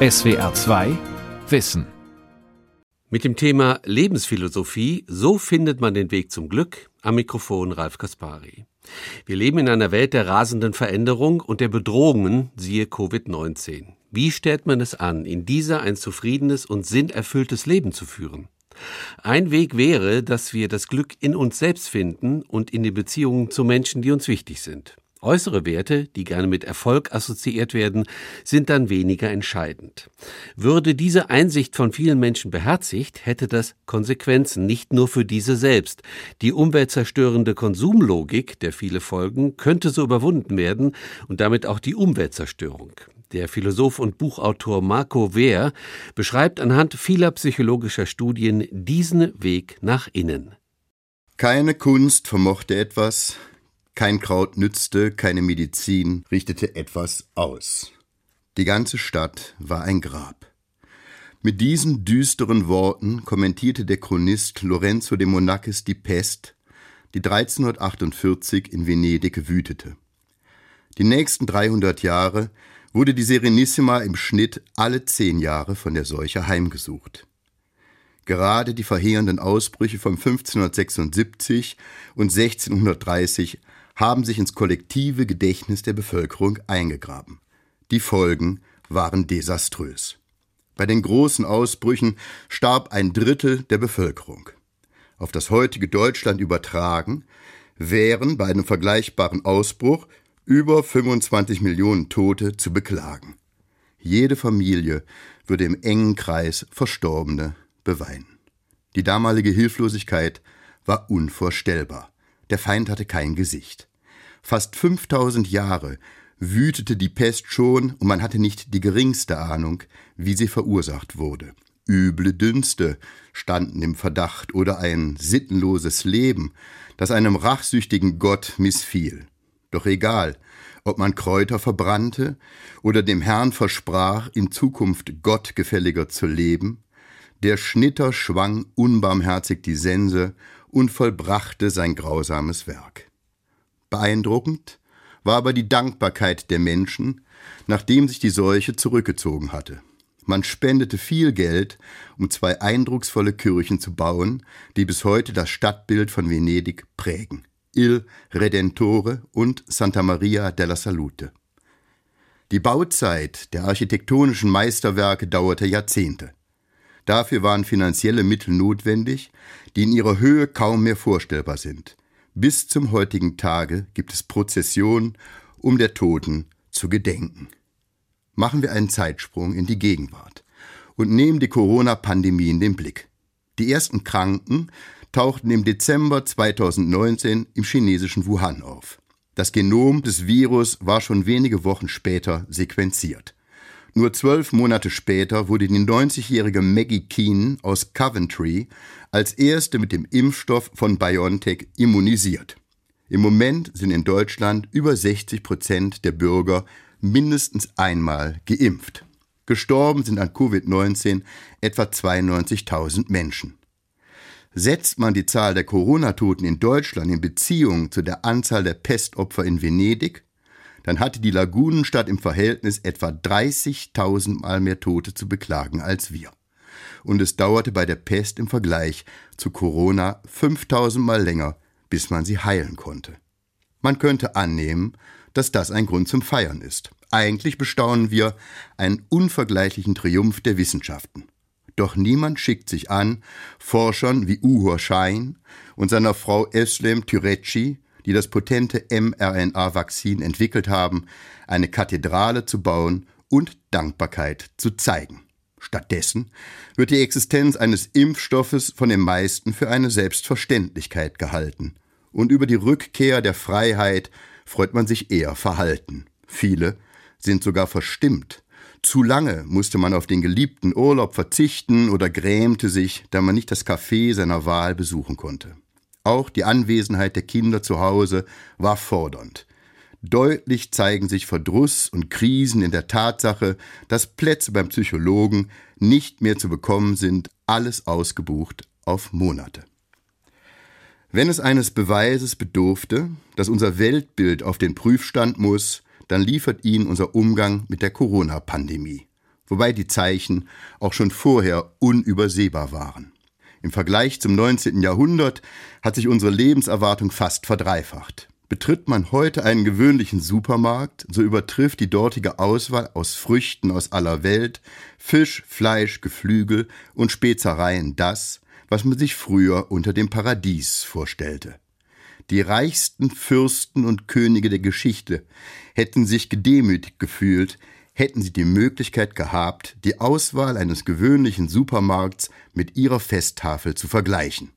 SWR 2 Wissen. Mit dem Thema Lebensphilosophie, so findet man den Weg zum Glück, am Mikrofon Ralf Kaspari. Wir leben in einer Welt der rasenden Veränderung und der Bedrohungen, siehe Covid-19. Wie stellt man es an, in dieser ein zufriedenes und sinnerfülltes Leben zu führen? Ein Weg wäre, dass wir das Glück in uns selbst finden und in den Beziehungen zu Menschen, die uns wichtig sind. Äußere Werte, die gerne mit Erfolg assoziiert werden, sind dann weniger entscheidend. Würde diese Einsicht von vielen Menschen beherzigt, hätte das Konsequenzen nicht nur für diese selbst. Die umweltzerstörende Konsumlogik, der viele folgen, könnte so überwunden werden und damit auch die Umweltzerstörung. Der Philosoph und Buchautor Marco Wehr beschreibt anhand vieler psychologischer Studien diesen Weg nach innen. Keine Kunst vermochte etwas, kein Kraut nützte, keine Medizin richtete etwas aus. Die ganze Stadt war ein Grab. Mit diesen düsteren Worten kommentierte der Chronist Lorenzo de Monacis die Pest, die 1348 in Venedig wütete. Die nächsten 300 Jahre wurde die Serenissima im Schnitt alle zehn Jahre von der Seuche heimgesucht. Gerade die verheerenden Ausbrüche von 1576 und 1630 haben sich ins kollektive Gedächtnis der Bevölkerung eingegraben. Die Folgen waren desaströs. Bei den großen Ausbrüchen starb ein Drittel der Bevölkerung. Auf das heutige Deutschland übertragen wären bei einem vergleichbaren Ausbruch über 25 Millionen Tote zu beklagen. Jede Familie würde im engen Kreis Verstorbene beweinen. Die damalige Hilflosigkeit war unvorstellbar. Der Feind hatte kein Gesicht. Fast 5000 Jahre wütete die Pest schon und man hatte nicht die geringste Ahnung, wie sie verursacht wurde. Üble Dünste standen im Verdacht oder ein sittenloses Leben, das einem rachsüchtigen Gott missfiel. Doch egal, ob man Kräuter verbrannte oder dem Herrn versprach, in Zukunft gottgefälliger zu leben, der Schnitter schwang unbarmherzig die Sense und vollbrachte sein grausames Werk. Beeindruckend war aber die Dankbarkeit der Menschen, nachdem sich die Seuche zurückgezogen hatte. Man spendete viel Geld, um zwei eindrucksvolle Kirchen zu bauen, die bis heute das Stadtbild von Venedig prägen. Il Redentore und Santa Maria della Salute. Die Bauzeit der architektonischen Meisterwerke dauerte Jahrzehnte. Dafür waren finanzielle Mittel notwendig, die in ihrer Höhe kaum mehr vorstellbar sind. Bis zum heutigen Tage gibt es Prozessionen, um der Toten zu gedenken. Machen wir einen Zeitsprung in die Gegenwart und nehmen die Corona-Pandemie in den Blick. Die ersten Kranken tauchten im Dezember 2019 im chinesischen Wuhan auf. Das Genom des Virus war schon wenige Wochen später sequenziert. Nur zwölf Monate später wurde die 90-jährige Maggie Keen aus Coventry als erste mit dem Impfstoff von BioNTech immunisiert. Im Moment sind in Deutschland über 60 Prozent der Bürger mindestens einmal geimpft. Gestorben sind an Covid-19 etwa 92.000 Menschen. Setzt man die Zahl der Corona-Toten in Deutschland in Beziehung zu der Anzahl der Pestopfer in Venedig, dann hatte die Lagunenstadt im Verhältnis etwa 30.000 Mal mehr Tote zu beklagen als wir. Und es dauerte bei der Pest im Vergleich zu Corona 5000 Mal länger, bis man sie heilen konnte. Man könnte annehmen, dass das ein Grund zum Feiern ist. Eigentlich bestaunen wir einen unvergleichlichen Triumph der Wissenschaften. Doch niemand schickt sich an, Forschern wie Uhur Schein und seiner Frau Eslem Türeci die das potente mRNA-Vakzin entwickelt haben, eine Kathedrale zu bauen und Dankbarkeit zu zeigen. Stattdessen wird die Existenz eines Impfstoffes von den meisten für eine Selbstverständlichkeit gehalten. Und über die Rückkehr der Freiheit freut man sich eher verhalten. Viele sind sogar verstimmt. Zu lange musste man auf den geliebten Urlaub verzichten oder grämte sich, da man nicht das Café seiner Wahl besuchen konnte. Auch die Anwesenheit der Kinder zu Hause war fordernd. Deutlich zeigen sich Verdruss und Krisen in der Tatsache, dass Plätze beim Psychologen nicht mehr zu bekommen sind, alles ausgebucht auf Monate. Wenn es eines Beweises bedurfte, dass unser Weltbild auf den Prüfstand muss, dann liefert ihn unser Umgang mit der Corona-Pandemie. wobei die Zeichen auch schon vorher unübersehbar waren. Im Vergleich zum 19. Jahrhundert hat sich unsere Lebenserwartung fast verdreifacht. Betritt man heute einen gewöhnlichen Supermarkt, so übertrifft die dortige Auswahl aus Früchten aus aller Welt, Fisch, Fleisch, Geflügel und Spezereien das, was man sich früher unter dem Paradies vorstellte. Die reichsten Fürsten und Könige der Geschichte hätten sich gedemütigt gefühlt, hätten sie die Möglichkeit gehabt, die Auswahl eines gewöhnlichen Supermarkts mit ihrer Festtafel zu vergleichen.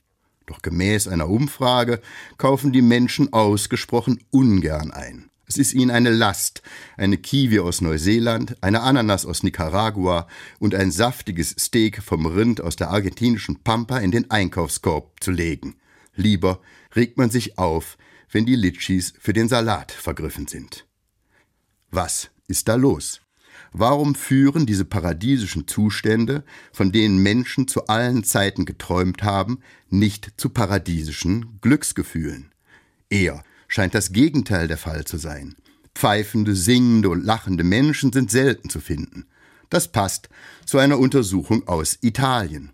Doch gemäß einer Umfrage kaufen die Menschen ausgesprochen ungern ein. Es ist ihnen eine Last, eine Kiwi aus Neuseeland, eine Ananas aus Nicaragua und ein saftiges Steak vom Rind aus der argentinischen Pampa in den Einkaufskorb zu legen. Lieber regt man sich auf, wenn die Litschis für den Salat vergriffen sind. Was ist da los? Warum führen diese paradiesischen Zustände, von denen Menschen zu allen Zeiten geträumt haben, nicht zu paradiesischen Glücksgefühlen? Eher scheint das Gegenteil der Fall zu sein. Pfeifende, singende und lachende Menschen sind selten zu finden. Das passt zu einer Untersuchung aus Italien.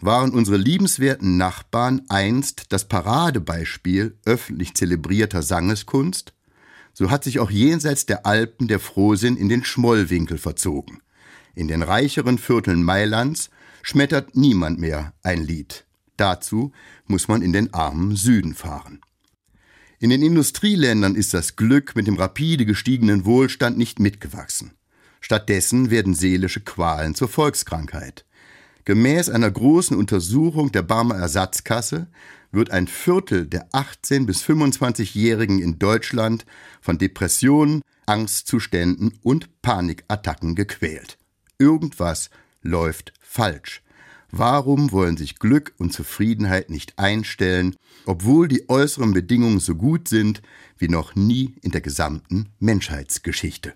Waren unsere liebenswerten Nachbarn einst das Paradebeispiel öffentlich zelebrierter Sangeskunst? So hat sich auch jenseits der Alpen der Frohsinn in den Schmollwinkel verzogen. In den reicheren Vierteln Mailands schmettert niemand mehr ein Lied. Dazu muss man in den armen Süden fahren. In den Industrieländern ist das Glück mit dem rapide gestiegenen Wohlstand nicht mitgewachsen. Stattdessen werden seelische Qualen zur Volkskrankheit. Gemäß einer großen Untersuchung der Barmer Ersatzkasse wird ein Viertel der 18- bis 25-Jährigen in Deutschland von Depressionen, Angstzuständen und Panikattacken gequält. Irgendwas läuft falsch. Warum wollen sich Glück und Zufriedenheit nicht einstellen, obwohl die äußeren Bedingungen so gut sind wie noch nie in der gesamten Menschheitsgeschichte?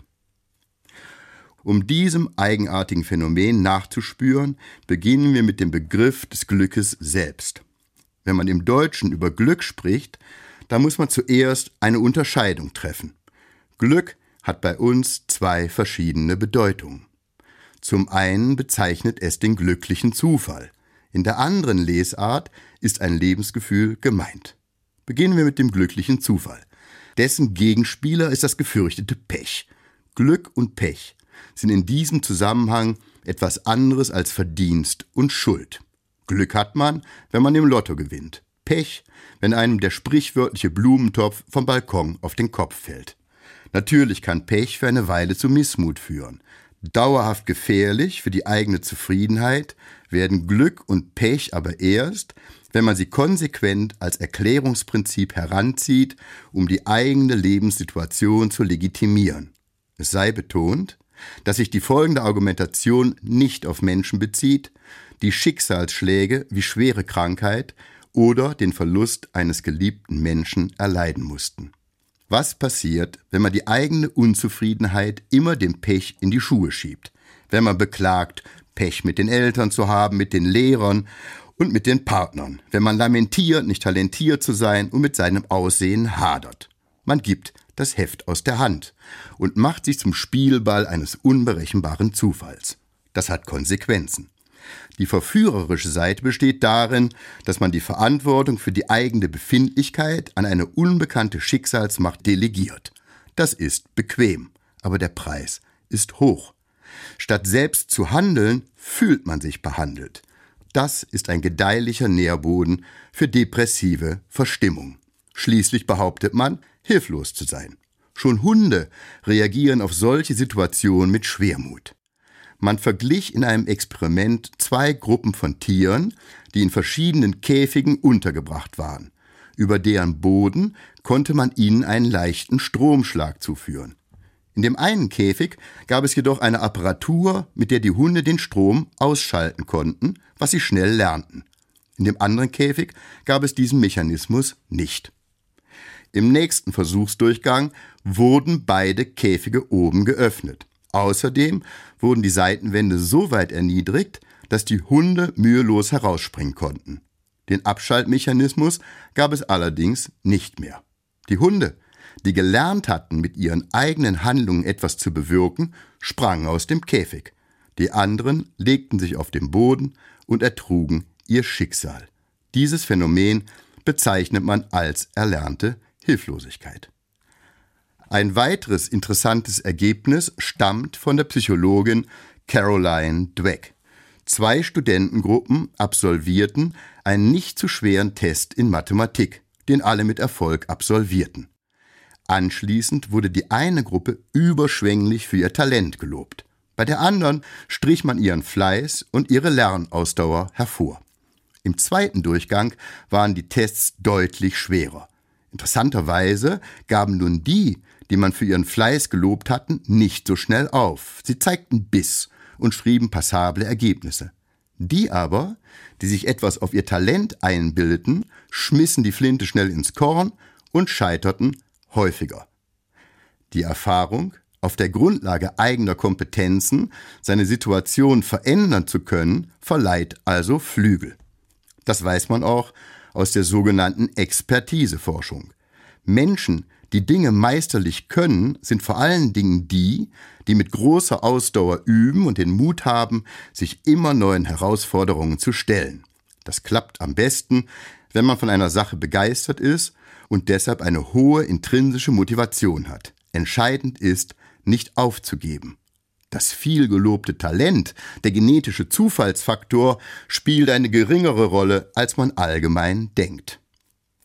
Um diesem eigenartigen Phänomen nachzuspüren, beginnen wir mit dem Begriff des Glückes selbst. Wenn man im Deutschen über Glück spricht, dann muss man zuerst eine Unterscheidung treffen. Glück hat bei uns zwei verschiedene Bedeutungen. Zum einen bezeichnet es den glücklichen Zufall. In der anderen Lesart ist ein Lebensgefühl gemeint. Beginnen wir mit dem glücklichen Zufall. Dessen Gegenspieler ist das gefürchtete Pech. Glück und Pech sind in diesem Zusammenhang etwas anderes als Verdienst und Schuld. Glück hat man, wenn man im Lotto gewinnt. Pech, wenn einem der sprichwörtliche Blumentopf vom Balkon auf den Kopf fällt. Natürlich kann Pech für eine Weile zu Missmut führen. Dauerhaft gefährlich für die eigene Zufriedenheit werden Glück und Pech aber erst, wenn man sie konsequent als Erklärungsprinzip heranzieht, um die eigene Lebenssituation zu legitimieren. Es sei betont, dass sich die folgende Argumentation nicht auf Menschen bezieht, die Schicksalsschläge wie schwere Krankheit oder den Verlust eines geliebten Menschen erleiden mussten. Was passiert, wenn man die eigene Unzufriedenheit immer dem Pech in die Schuhe schiebt? Wenn man beklagt, Pech mit den Eltern zu haben, mit den Lehrern und mit den Partnern. Wenn man lamentiert, nicht talentiert zu sein und mit seinem Aussehen hadert. Man gibt das Heft aus der Hand und macht sich zum Spielball eines unberechenbaren Zufalls. Das hat Konsequenzen. Die verführerische Seite besteht darin, dass man die Verantwortung für die eigene Befindlichkeit an eine unbekannte Schicksalsmacht delegiert. Das ist bequem, aber der Preis ist hoch. Statt selbst zu handeln, fühlt man sich behandelt. Das ist ein gedeihlicher Nährboden für depressive Verstimmung. Schließlich behauptet man, hilflos zu sein. Schon Hunde reagieren auf solche Situationen mit Schwermut. Man verglich in einem Experiment zwei Gruppen von Tieren, die in verschiedenen Käfigen untergebracht waren. Über deren Boden konnte man ihnen einen leichten Stromschlag zuführen. In dem einen Käfig gab es jedoch eine Apparatur, mit der die Hunde den Strom ausschalten konnten, was sie schnell lernten. In dem anderen Käfig gab es diesen Mechanismus nicht. Im nächsten Versuchsdurchgang wurden beide Käfige oben geöffnet. Außerdem wurden die Seitenwände so weit erniedrigt, dass die Hunde mühelos herausspringen konnten. Den Abschaltmechanismus gab es allerdings nicht mehr. Die Hunde, die gelernt hatten, mit ihren eigenen Handlungen etwas zu bewirken, sprangen aus dem Käfig. Die anderen legten sich auf den Boden und ertrugen ihr Schicksal. Dieses Phänomen bezeichnet man als erlernte Hilflosigkeit. Ein weiteres interessantes Ergebnis stammt von der Psychologin Caroline Dweck. Zwei Studentengruppen absolvierten einen nicht zu schweren Test in Mathematik, den alle mit Erfolg absolvierten. Anschließend wurde die eine Gruppe überschwänglich für ihr Talent gelobt. Bei der anderen strich man ihren Fleiß und ihre Lernausdauer hervor. Im zweiten Durchgang waren die Tests deutlich schwerer. Interessanterweise gaben nun die, die man für ihren Fleiß gelobt hatten, nicht so schnell auf. Sie zeigten Biss und schrieben passable Ergebnisse. Die aber, die sich etwas auf ihr Talent einbildeten, schmissen die Flinte schnell ins Korn und scheiterten häufiger. Die Erfahrung, auf der Grundlage eigener Kompetenzen seine Situation verändern zu können, verleiht also Flügel. Das weiß man auch aus der sogenannten Expertiseforschung. Menschen, die Dinge meisterlich können, sind vor allen Dingen die, die mit großer Ausdauer üben und den Mut haben, sich immer neuen Herausforderungen zu stellen. Das klappt am besten, wenn man von einer Sache begeistert ist und deshalb eine hohe intrinsische Motivation hat. Entscheidend ist, nicht aufzugeben. Das viel gelobte Talent, der genetische Zufallsfaktor, spielt eine geringere Rolle, als man allgemein denkt.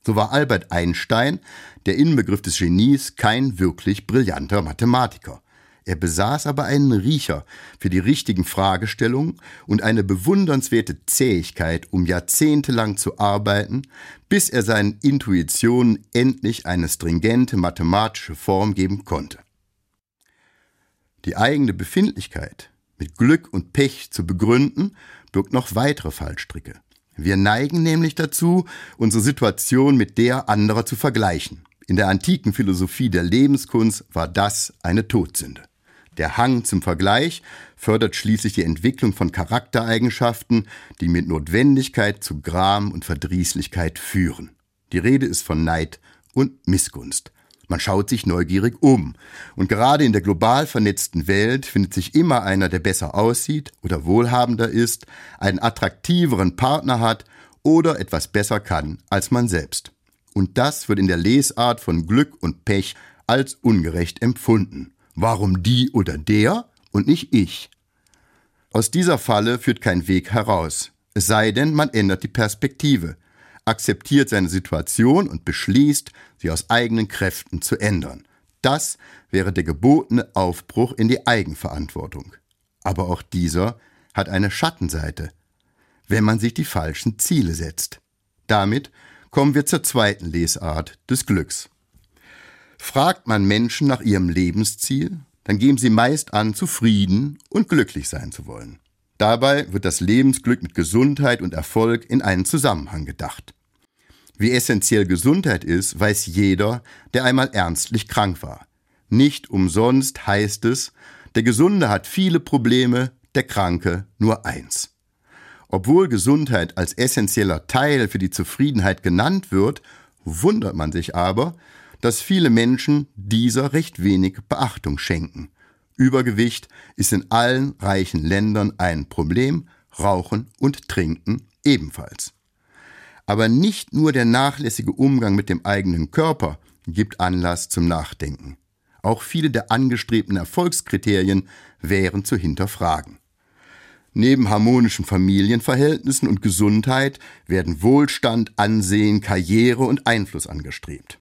So war Albert Einstein, der Inbegriff des Genies, kein wirklich brillanter Mathematiker. Er besaß aber einen Riecher für die richtigen Fragestellungen und eine bewundernswerte Zähigkeit, um jahrzehntelang zu arbeiten, bis er seinen Intuitionen endlich eine stringente mathematische Form geben konnte. Die eigene Befindlichkeit mit Glück und Pech zu begründen, birgt noch weitere Fallstricke. Wir neigen nämlich dazu, unsere Situation mit der anderer zu vergleichen. In der antiken Philosophie der Lebenskunst war das eine Todsünde. Der Hang zum Vergleich fördert schließlich die Entwicklung von Charaktereigenschaften, die mit Notwendigkeit zu Gram und Verdrießlichkeit führen. Die Rede ist von Neid und Missgunst. Man schaut sich neugierig um. Und gerade in der global vernetzten Welt findet sich immer einer, der besser aussieht oder wohlhabender ist, einen attraktiveren Partner hat oder etwas besser kann als man selbst. Und das wird in der Lesart von Glück und Pech als ungerecht empfunden. Warum die oder der und nicht ich? Aus dieser Falle führt kein Weg heraus. Es sei denn, man ändert die Perspektive akzeptiert seine Situation und beschließt, sie aus eigenen Kräften zu ändern. Das wäre der gebotene Aufbruch in die Eigenverantwortung. Aber auch dieser hat eine Schattenseite, wenn man sich die falschen Ziele setzt. Damit kommen wir zur zweiten Lesart des Glücks. Fragt man Menschen nach ihrem Lebensziel, dann geben sie meist an, zufrieden und glücklich sein zu wollen. Dabei wird das Lebensglück mit Gesundheit und Erfolg in einen Zusammenhang gedacht. Wie essentiell Gesundheit ist, weiß jeder, der einmal ernstlich krank war. Nicht umsonst heißt es, der Gesunde hat viele Probleme, der Kranke nur eins. Obwohl Gesundheit als essentieller Teil für die Zufriedenheit genannt wird, wundert man sich aber, dass viele Menschen dieser recht wenig Beachtung schenken. Übergewicht ist in allen reichen Ländern ein Problem, Rauchen und Trinken ebenfalls. Aber nicht nur der nachlässige Umgang mit dem eigenen Körper gibt Anlass zum Nachdenken. Auch viele der angestrebten Erfolgskriterien wären zu hinterfragen. Neben harmonischen Familienverhältnissen und Gesundheit werden Wohlstand, Ansehen, Karriere und Einfluss angestrebt.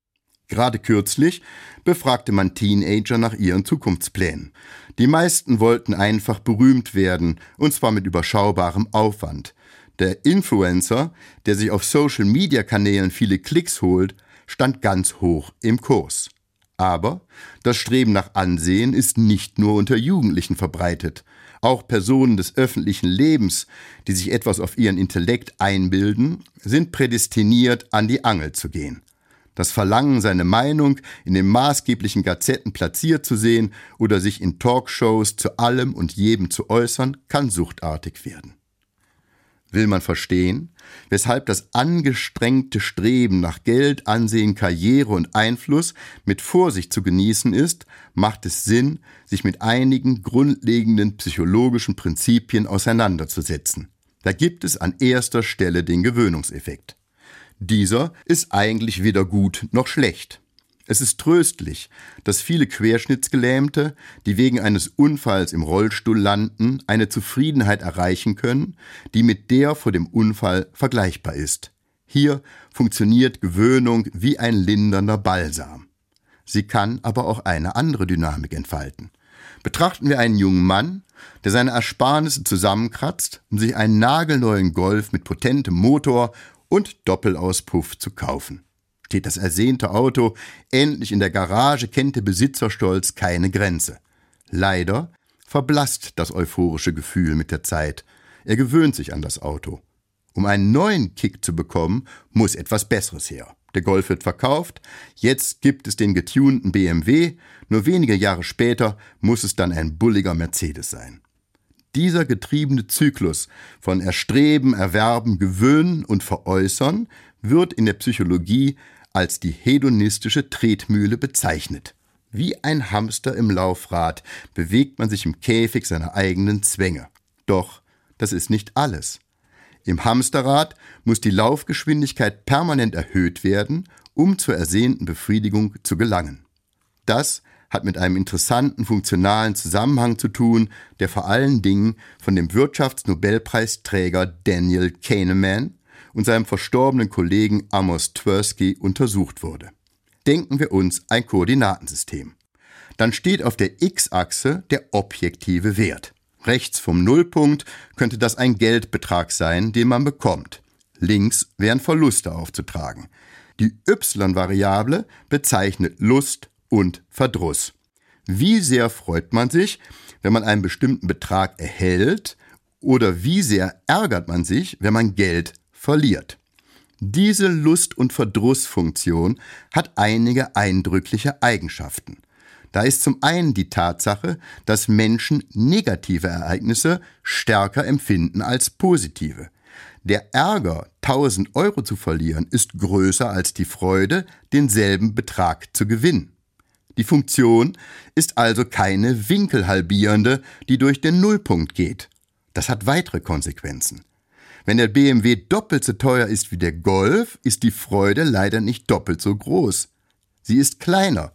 Gerade kürzlich befragte man Teenager nach ihren Zukunftsplänen. Die meisten wollten einfach berühmt werden, und zwar mit überschaubarem Aufwand. Der Influencer, der sich auf Social-Media-Kanälen viele Klicks holt, stand ganz hoch im Kurs. Aber das Streben nach Ansehen ist nicht nur unter Jugendlichen verbreitet. Auch Personen des öffentlichen Lebens, die sich etwas auf ihren Intellekt einbilden, sind prädestiniert, an die Angel zu gehen. Das Verlangen, seine Meinung in den maßgeblichen Gazetten platziert zu sehen oder sich in Talkshows zu allem und jedem zu äußern, kann suchtartig werden. Will man verstehen, weshalb das angestrengte Streben nach Geld, Ansehen, Karriere und Einfluss mit Vorsicht zu genießen ist, macht es Sinn, sich mit einigen grundlegenden psychologischen Prinzipien auseinanderzusetzen. Da gibt es an erster Stelle den Gewöhnungseffekt. Dieser ist eigentlich weder gut noch schlecht. Es ist tröstlich, dass viele Querschnittsgelähmte, die wegen eines Unfalls im Rollstuhl landen, eine Zufriedenheit erreichen können, die mit der vor dem Unfall vergleichbar ist. Hier funktioniert Gewöhnung wie ein lindernder Balsam. Sie kann aber auch eine andere Dynamik entfalten. Betrachten wir einen jungen Mann, der seine Ersparnisse zusammenkratzt, um sich einen nagelneuen Golf mit potentem Motor und Doppelauspuff zu kaufen. Steht das ersehnte Auto endlich in der Garage, kennt der Besitzerstolz keine Grenze. Leider verblasst das euphorische Gefühl mit der Zeit. Er gewöhnt sich an das Auto. Um einen neuen Kick zu bekommen, muss etwas Besseres her. Der Golf wird verkauft, jetzt gibt es den getunten BMW, nur wenige Jahre später muss es dann ein bulliger Mercedes sein. Dieser getriebene Zyklus von Erstreben, Erwerben, Gewöhnen und Veräußern wird in der Psychologie als die hedonistische Tretmühle bezeichnet. Wie ein Hamster im Laufrad bewegt man sich im Käfig seiner eigenen Zwänge. Doch das ist nicht alles. Im Hamsterrad muss die Laufgeschwindigkeit permanent erhöht werden, um zur ersehnten Befriedigung zu gelangen. Das hat mit einem interessanten funktionalen Zusammenhang zu tun, der vor allen Dingen von dem Wirtschaftsnobelpreisträger Daniel Kahneman und seinem verstorbenen Kollegen Amos Tversky untersucht wurde. Denken wir uns ein Koordinatensystem. Dann steht auf der x-Achse der objektive Wert. Rechts vom Nullpunkt könnte das ein Geldbetrag sein, den man bekommt. Links wären Verluste aufzutragen. Die y-Variable bezeichnet Lust und Verdruss. Wie sehr freut man sich, wenn man einen bestimmten Betrag erhält, oder wie sehr ärgert man sich, wenn man Geld verliert. Diese Lust- und Verdrussfunktion hat einige eindrückliche Eigenschaften. Da ist zum einen die Tatsache, dass Menschen negative Ereignisse stärker empfinden als positive. Der Ärger, 1000 Euro zu verlieren, ist größer als die Freude, denselben Betrag zu gewinnen. Die Funktion ist also keine winkelhalbierende, die durch den Nullpunkt geht. Das hat weitere Konsequenzen. Wenn der BMW doppelt so teuer ist wie der Golf, ist die Freude leider nicht doppelt so groß. Sie ist kleiner,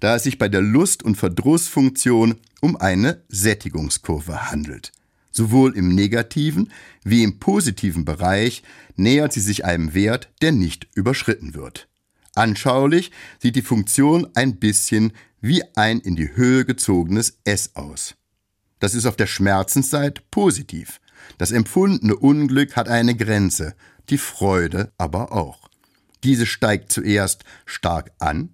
da es sich bei der Lust- und Verdrussfunktion um eine Sättigungskurve handelt. Sowohl im negativen wie im positiven Bereich nähert sie sich einem Wert, der nicht überschritten wird. Anschaulich sieht die Funktion ein bisschen wie ein in die Höhe gezogenes S aus. Das ist auf der Schmerzensseite positiv. Das empfundene Unglück hat eine Grenze, die Freude aber auch. Diese steigt zuerst stark an,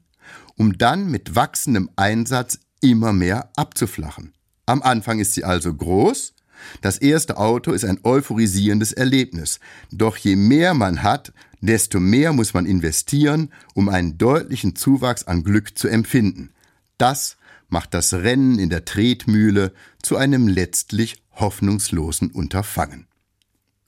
um dann mit wachsendem Einsatz immer mehr abzuflachen. Am Anfang ist sie also groß, das erste Auto ist ein euphorisierendes Erlebnis, doch je mehr man hat, desto mehr muss man investieren, um einen deutlichen Zuwachs an Glück zu empfinden. Das macht das Rennen in der Tretmühle zu einem letztlich hoffnungslosen Unterfangen.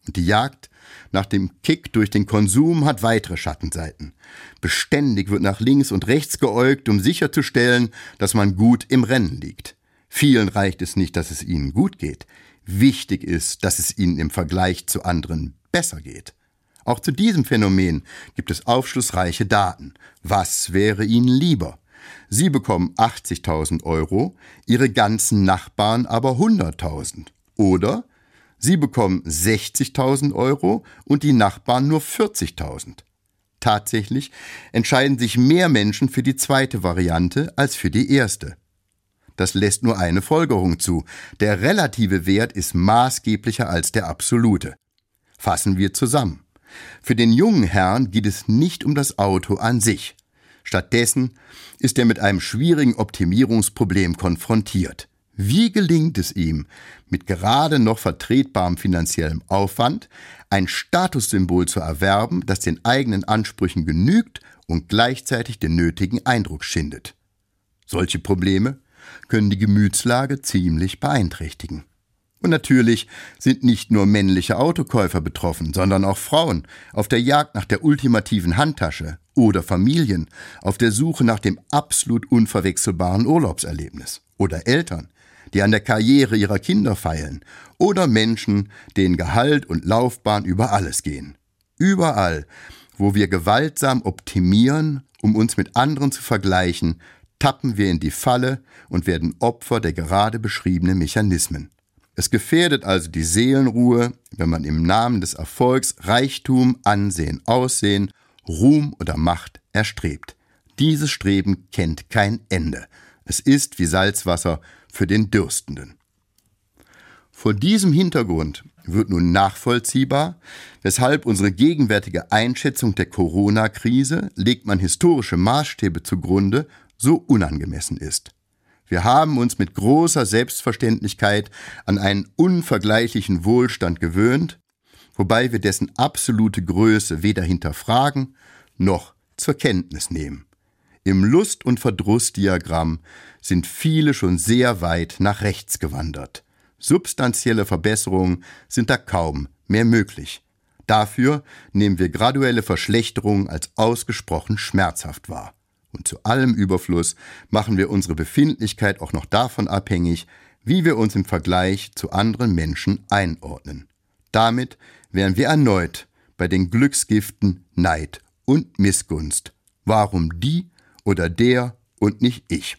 Und die Jagd nach dem Kick durch den Konsum hat weitere Schattenseiten. Beständig wird nach links und rechts geäugt, um sicherzustellen, dass man gut im Rennen liegt. Vielen reicht es nicht, dass es ihnen gut geht. Wichtig ist, dass es ihnen im Vergleich zu anderen besser geht. Auch zu diesem Phänomen gibt es aufschlussreiche Daten. Was wäre ihnen lieber? Sie bekommen 80.000 Euro, ihre ganzen Nachbarn aber 100.000. Oder Sie bekommen 60.000 Euro und die Nachbarn nur 40.000. Tatsächlich entscheiden sich mehr Menschen für die zweite Variante als für die erste. Das lässt nur eine Folgerung zu. Der relative Wert ist maßgeblicher als der absolute. Fassen wir zusammen. Für den jungen Herrn geht es nicht um das Auto an sich. Stattdessen ist er mit einem schwierigen Optimierungsproblem konfrontiert. Wie gelingt es ihm, mit gerade noch vertretbarem finanziellem Aufwand ein Statussymbol zu erwerben, das den eigenen Ansprüchen genügt und gleichzeitig den nötigen Eindruck schindet? Solche Probleme können die Gemütslage ziemlich beeinträchtigen. Und natürlich sind nicht nur männliche Autokäufer betroffen, sondern auch Frauen auf der Jagd nach der ultimativen Handtasche oder Familien auf der Suche nach dem absolut unverwechselbaren Urlaubserlebnis oder Eltern, die an der Karriere ihrer Kinder feilen oder Menschen, denen Gehalt und Laufbahn über alles gehen. Überall, wo wir gewaltsam optimieren, um uns mit anderen zu vergleichen, tappen wir in die Falle und werden Opfer der gerade beschriebenen Mechanismen. Es gefährdet also die Seelenruhe, wenn man im Namen des Erfolgs Reichtum, Ansehen, Aussehen, Ruhm oder Macht erstrebt. Dieses Streben kennt kein Ende. Es ist wie Salzwasser für den Dürstenden. Vor diesem Hintergrund wird nun nachvollziehbar, weshalb unsere gegenwärtige Einschätzung der Corona-Krise, legt man historische Maßstäbe zugrunde, so unangemessen ist. Wir haben uns mit großer Selbstverständlichkeit an einen unvergleichlichen Wohlstand gewöhnt, wobei wir dessen absolute Größe weder hinterfragen noch zur Kenntnis nehmen. Im Lust- und Verdrussdiagramm sind viele schon sehr weit nach rechts gewandert. Substanzielle Verbesserungen sind da kaum mehr möglich. Dafür nehmen wir graduelle Verschlechterungen als ausgesprochen schmerzhaft wahr. Und zu allem Überfluss machen wir unsere Befindlichkeit auch noch davon abhängig, wie wir uns im Vergleich zu anderen Menschen einordnen. Damit wären wir erneut bei den Glücksgiften Neid und Missgunst. Warum die oder der und nicht ich?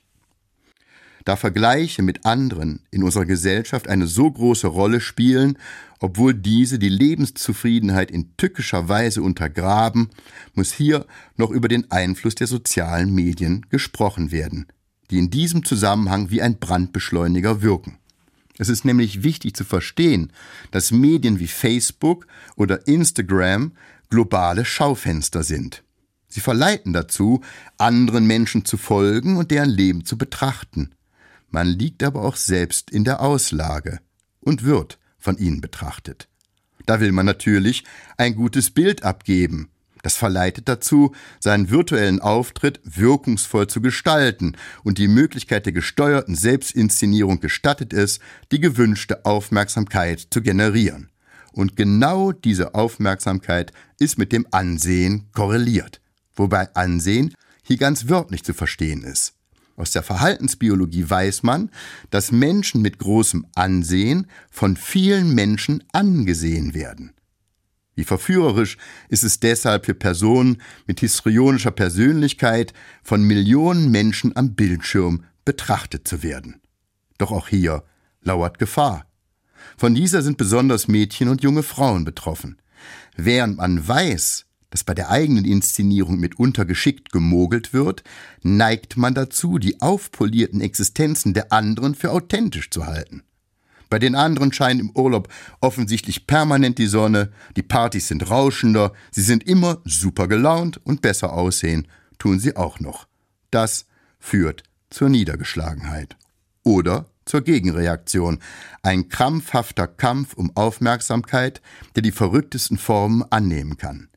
Da Vergleiche mit anderen in unserer Gesellschaft eine so große Rolle spielen, obwohl diese die Lebenszufriedenheit in tückischer Weise untergraben, muss hier noch über den Einfluss der sozialen Medien gesprochen werden, die in diesem Zusammenhang wie ein Brandbeschleuniger wirken. Es ist nämlich wichtig zu verstehen, dass Medien wie Facebook oder Instagram globale Schaufenster sind. Sie verleiten dazu, anderen Menschen zu folgen und deren Leben zu betrachten. Man liegt aber auch selbst in der Auslage und wird von ihnen betrachtet. Da will man natürlich ein gutes Bild abgeben. Das verleitet dazu, seinen virtuellen Auftritt wirkungsvoll zu gestalten und die Möglichkeit der gesteuerten Selbstinszenierung gestattet es, die gewünschte Aufmerksamkeit zu generieren. Und genau diese Aufmerksamkeit ist mit dem Ansehen korreliert, wobei Ansehen hier ganz wörtlich zu verstehen ist. Aus der Verhaltensbiologie weiß man, dass Menschen mit großem Ansehen von vielen Menschen angesehen werden. Wie verführerisch ist es deshalb für Personen mit histrionischer Persönlichkeit von Millionen Menschen am Bildschirm betrachtet zu werden. Doch auch hier lauert Gefahr. Von dieser sind besonders Mädchen und junge Frauen betroffen. Während man weiß, dass bei der eigenen Inszenierung mitunter geschickt gemogelt wird, neigt man dazu, die aufpolierten Existenzen der anderen für authentisch zu halten. Bei den anderen scheint im Urlaub offensichtlich permanent die Sonne, die Partys sind rauschender, sie sind immer super gelaunt und besser aussehen, tun sie auch noch. Das führt zur Niedergeschlagenheit. Oder zur Gegenreaktion, ein krampfhafter Kampf um Aufmerksamkeit, der die verrücktesten Formen annehmen kann.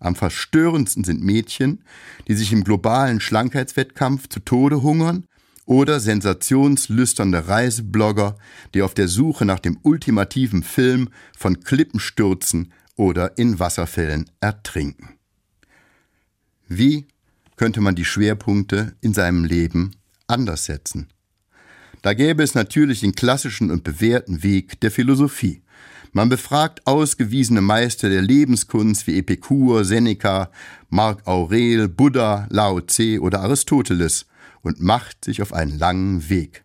Am verstörendsten sind Mädchen, die sich im globalen Schlankheitswettkampf zu Tode hungern, oder sensationslüsternde Reiseblogger, die auf der Suche nach dem ultimativen Film von Klippen stürzen oder in Wasserfällen ertrinken. Wie könnte man die Schwerpunkte in seinem Leben anders setzen? Da gäbe es natürlich den klassischen und bewährten Weg der Philosophie. Man befragt ausgewiesene Meister der Lebenskunst wie Epikur, Seneca, Marc Aurel, Buddha, Lao Tse oder Aristoteles und macht sich auf einen langen Weg.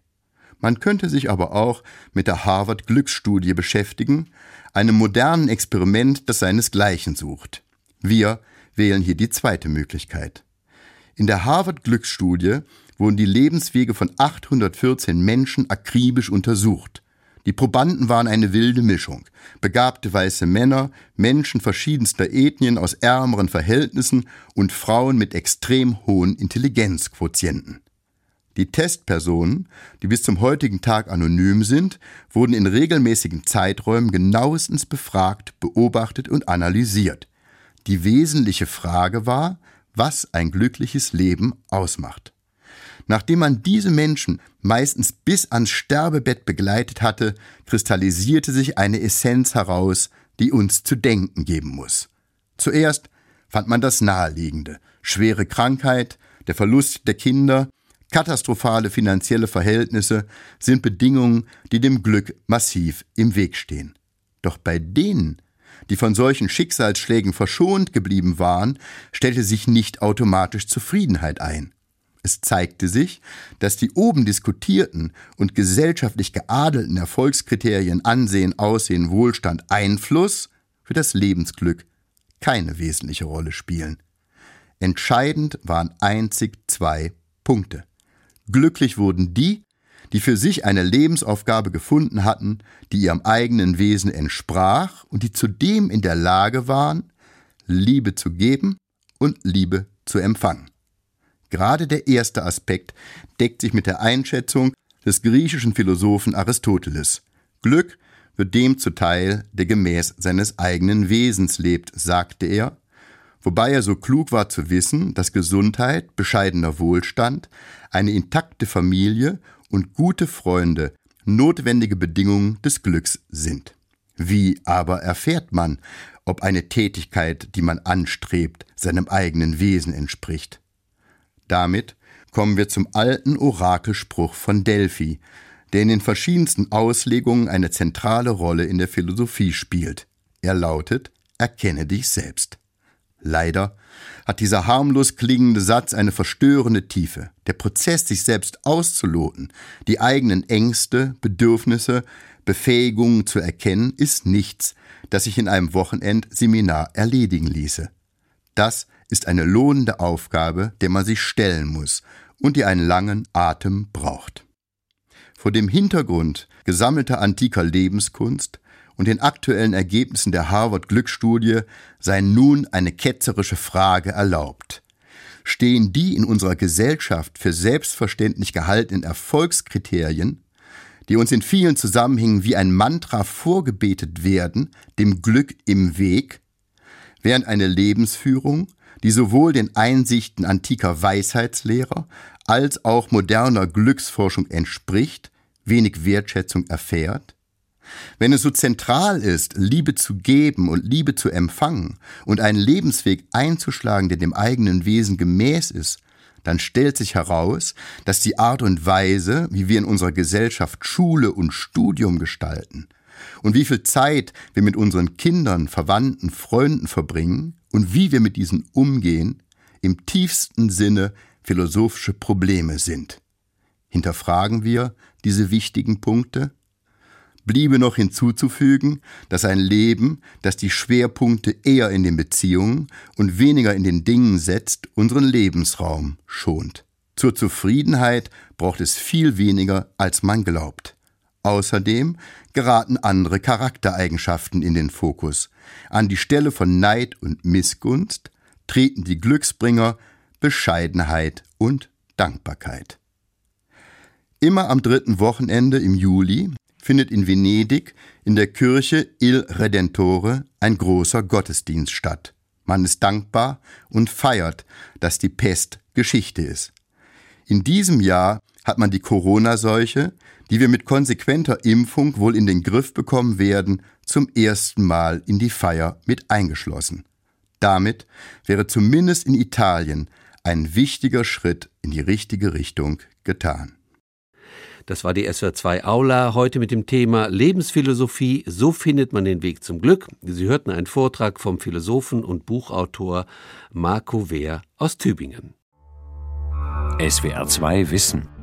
Man könnte sich aber auch mit der Harvard Glücksstudie beschäftigen, einem modernen Experiment, das seinesgleichen sucht. Wir wählen hier die zweite Möglichkeit. In der Harvard Glücksstudie wurden die Lebenswege von 814 Menschen akribisch untersucht. Die Probanden waren eine wilde Mischung. Begabte weiße Männer, Menschen verschiedenster Ethnien aus ärmeren Verhältnissen und Frauen mit extrem hohen Intelligenzquotienten. Die Testpersonen, die bis zum heutigen Tag anonym sind, wurden in regelmäßigen Zeiträumen genauestens befragt, beobachtet und analysiert. Die wesentliche Frage war, was ein glückliches Leben ausmacht. Nachdem man diese Menschen meistens bis ans Sterbebett begleitet hatte, kristallisierte sich eine Essenz heraus, die uns zu denken geben muss. Zuerst fand man das Naheliegende. Schwere Krankheit, der Verlust der Kinder, katastrophale finanzielle Verhältnisse sind Bedingungen, die dem Glück massiv im Weg stehen. Doch bei denen, die von solchen Schicksalsschlägen verschont geblieben waren, stellte sich nicht automatisch Zufriedenheit ein. Es zeigte sich, dass die oben diskutierten und gesellschaftlich geadelten Erfolgskriterien Ansehen, Aussehen, Wohlstand, Einfluss für das Lebensglück keine wesentliche Rolle spielen. Entscheidend waren einzig zwei Punkte. Glücklich wurden die, die für sich eine Lebensaufgabe gefunden hatten, die ihrem eigenen Wesen entsprach und die zudem in der Lage waren, Liebe zu geben und Liebe zu empfangen. Gerade der erste Aspekt deckt sich mit der Einschätzung des griechischen Philosophen Aristoteles. Glück wird dem zuteil, der gemäß seines eigenen Wesens lebt, sagte er, wobei er so klug war zu wissen, dass Gesundheit, bescheidener Wohlstand, eine intakte Familie und gute Freunde notwendige Bedingungen des Glücks sind. Wie aber erfährt man, ob eine Tätigkeit, die man anstrebt, seinem eigenen Wesen entspricht? Damit kommen wir zum alten Orakelspruch von Delphi, der in den verschiedensten Auslegungen eine zentrale Rolle in der Philosophie spielt. Er lautet Erkenne dich selbst. Leider hat dieser harmlos klingende Satz eine verstörende Tiefe. Der Prozess, sich selbst auszuloten, die eigenen Ängste, Bedürfnisse, Befähigungen zu erkennen, ist nichts, das sich in einem Wochenendseminar erledigen ließe. Das ist eine lohnende Aufgabe, der man sich stellen muss und die einen langen Atem braucht. Vor dem Hintergrund gesammelter antiker Lebenskunst und den aktuellen Ergebnissen der Harvard-Glücksstudie sei nun eine ketzerische Frage erlaubt. Stehen die in unserer Gesellschaft für selbstverständlich gehaltenen Erfolgskriterien, die uns in vielen Zusammenhängen wie ein Mantra vorgebetet werden, dem Glück im Weg, während eine Lebensführung, die sowohl den Einsichten antiker Weisheitslehrer als auch moderner Glücksforschung entspricht, wenig Wertschätzung erfährt? Wenn es so zentral ist, Liebe zu geben und Liebe zu empfangen und einen Lebensweg einzuschlagen, der dem eigenen Wesen gemäß ist, dann stellt sich heraus, dass die Art und Weise, wie wir in unserer Gesellschaft Schule und Studium gestalten und wie viel Zeit wir mit unseren Kindern, Verwandten, Freunden verbringen und wie wir mit diesen umgehen, im tiefsten Sinne philosophische Probleme sind. Hinterfragen wir diese wichtigen Punkte? Bliebe noch hinzuzufügen, dass ein Leben, das die Schwerpunkte eher in den Beziehungen und weniger in den Dingen setzt, unseren Lebensraum schont. Zur Zufriedenheit braucht es viel weniger, als man glaubt. Außerdem geraten andere Charaktereigenschaften in den Fokus. An die Stelle von Neid und Missgunst treten die Glücksbringer Bescheidenheit und Dankbarkeit. Immer am dritten Wochenende im Juli findet in Venedig in der Kirche Il Redentore ein großer Gottesdienst statt. Man ist dankbar und feiert, dass die Pest Geschichte ist. In diesem Jahr hat man die Corona-Seuche, die wir mit konsequenter Impfung wohl in den Griff bekommen werden, zum ersten Mal in die Feier mit eingeschlossen. Damit wäre zumindest in Italien ein wichtiger Schritt in die richtige Richtung getan. Das war die SWR2 Aula heute mit dem Thema Lebensphilosophie. So findet man den Weg zum Glück. Sie hörten einen Vortrag vom Philosophen und Buchautor Marco Wehr aus Tübingen. SWR2 Wissen.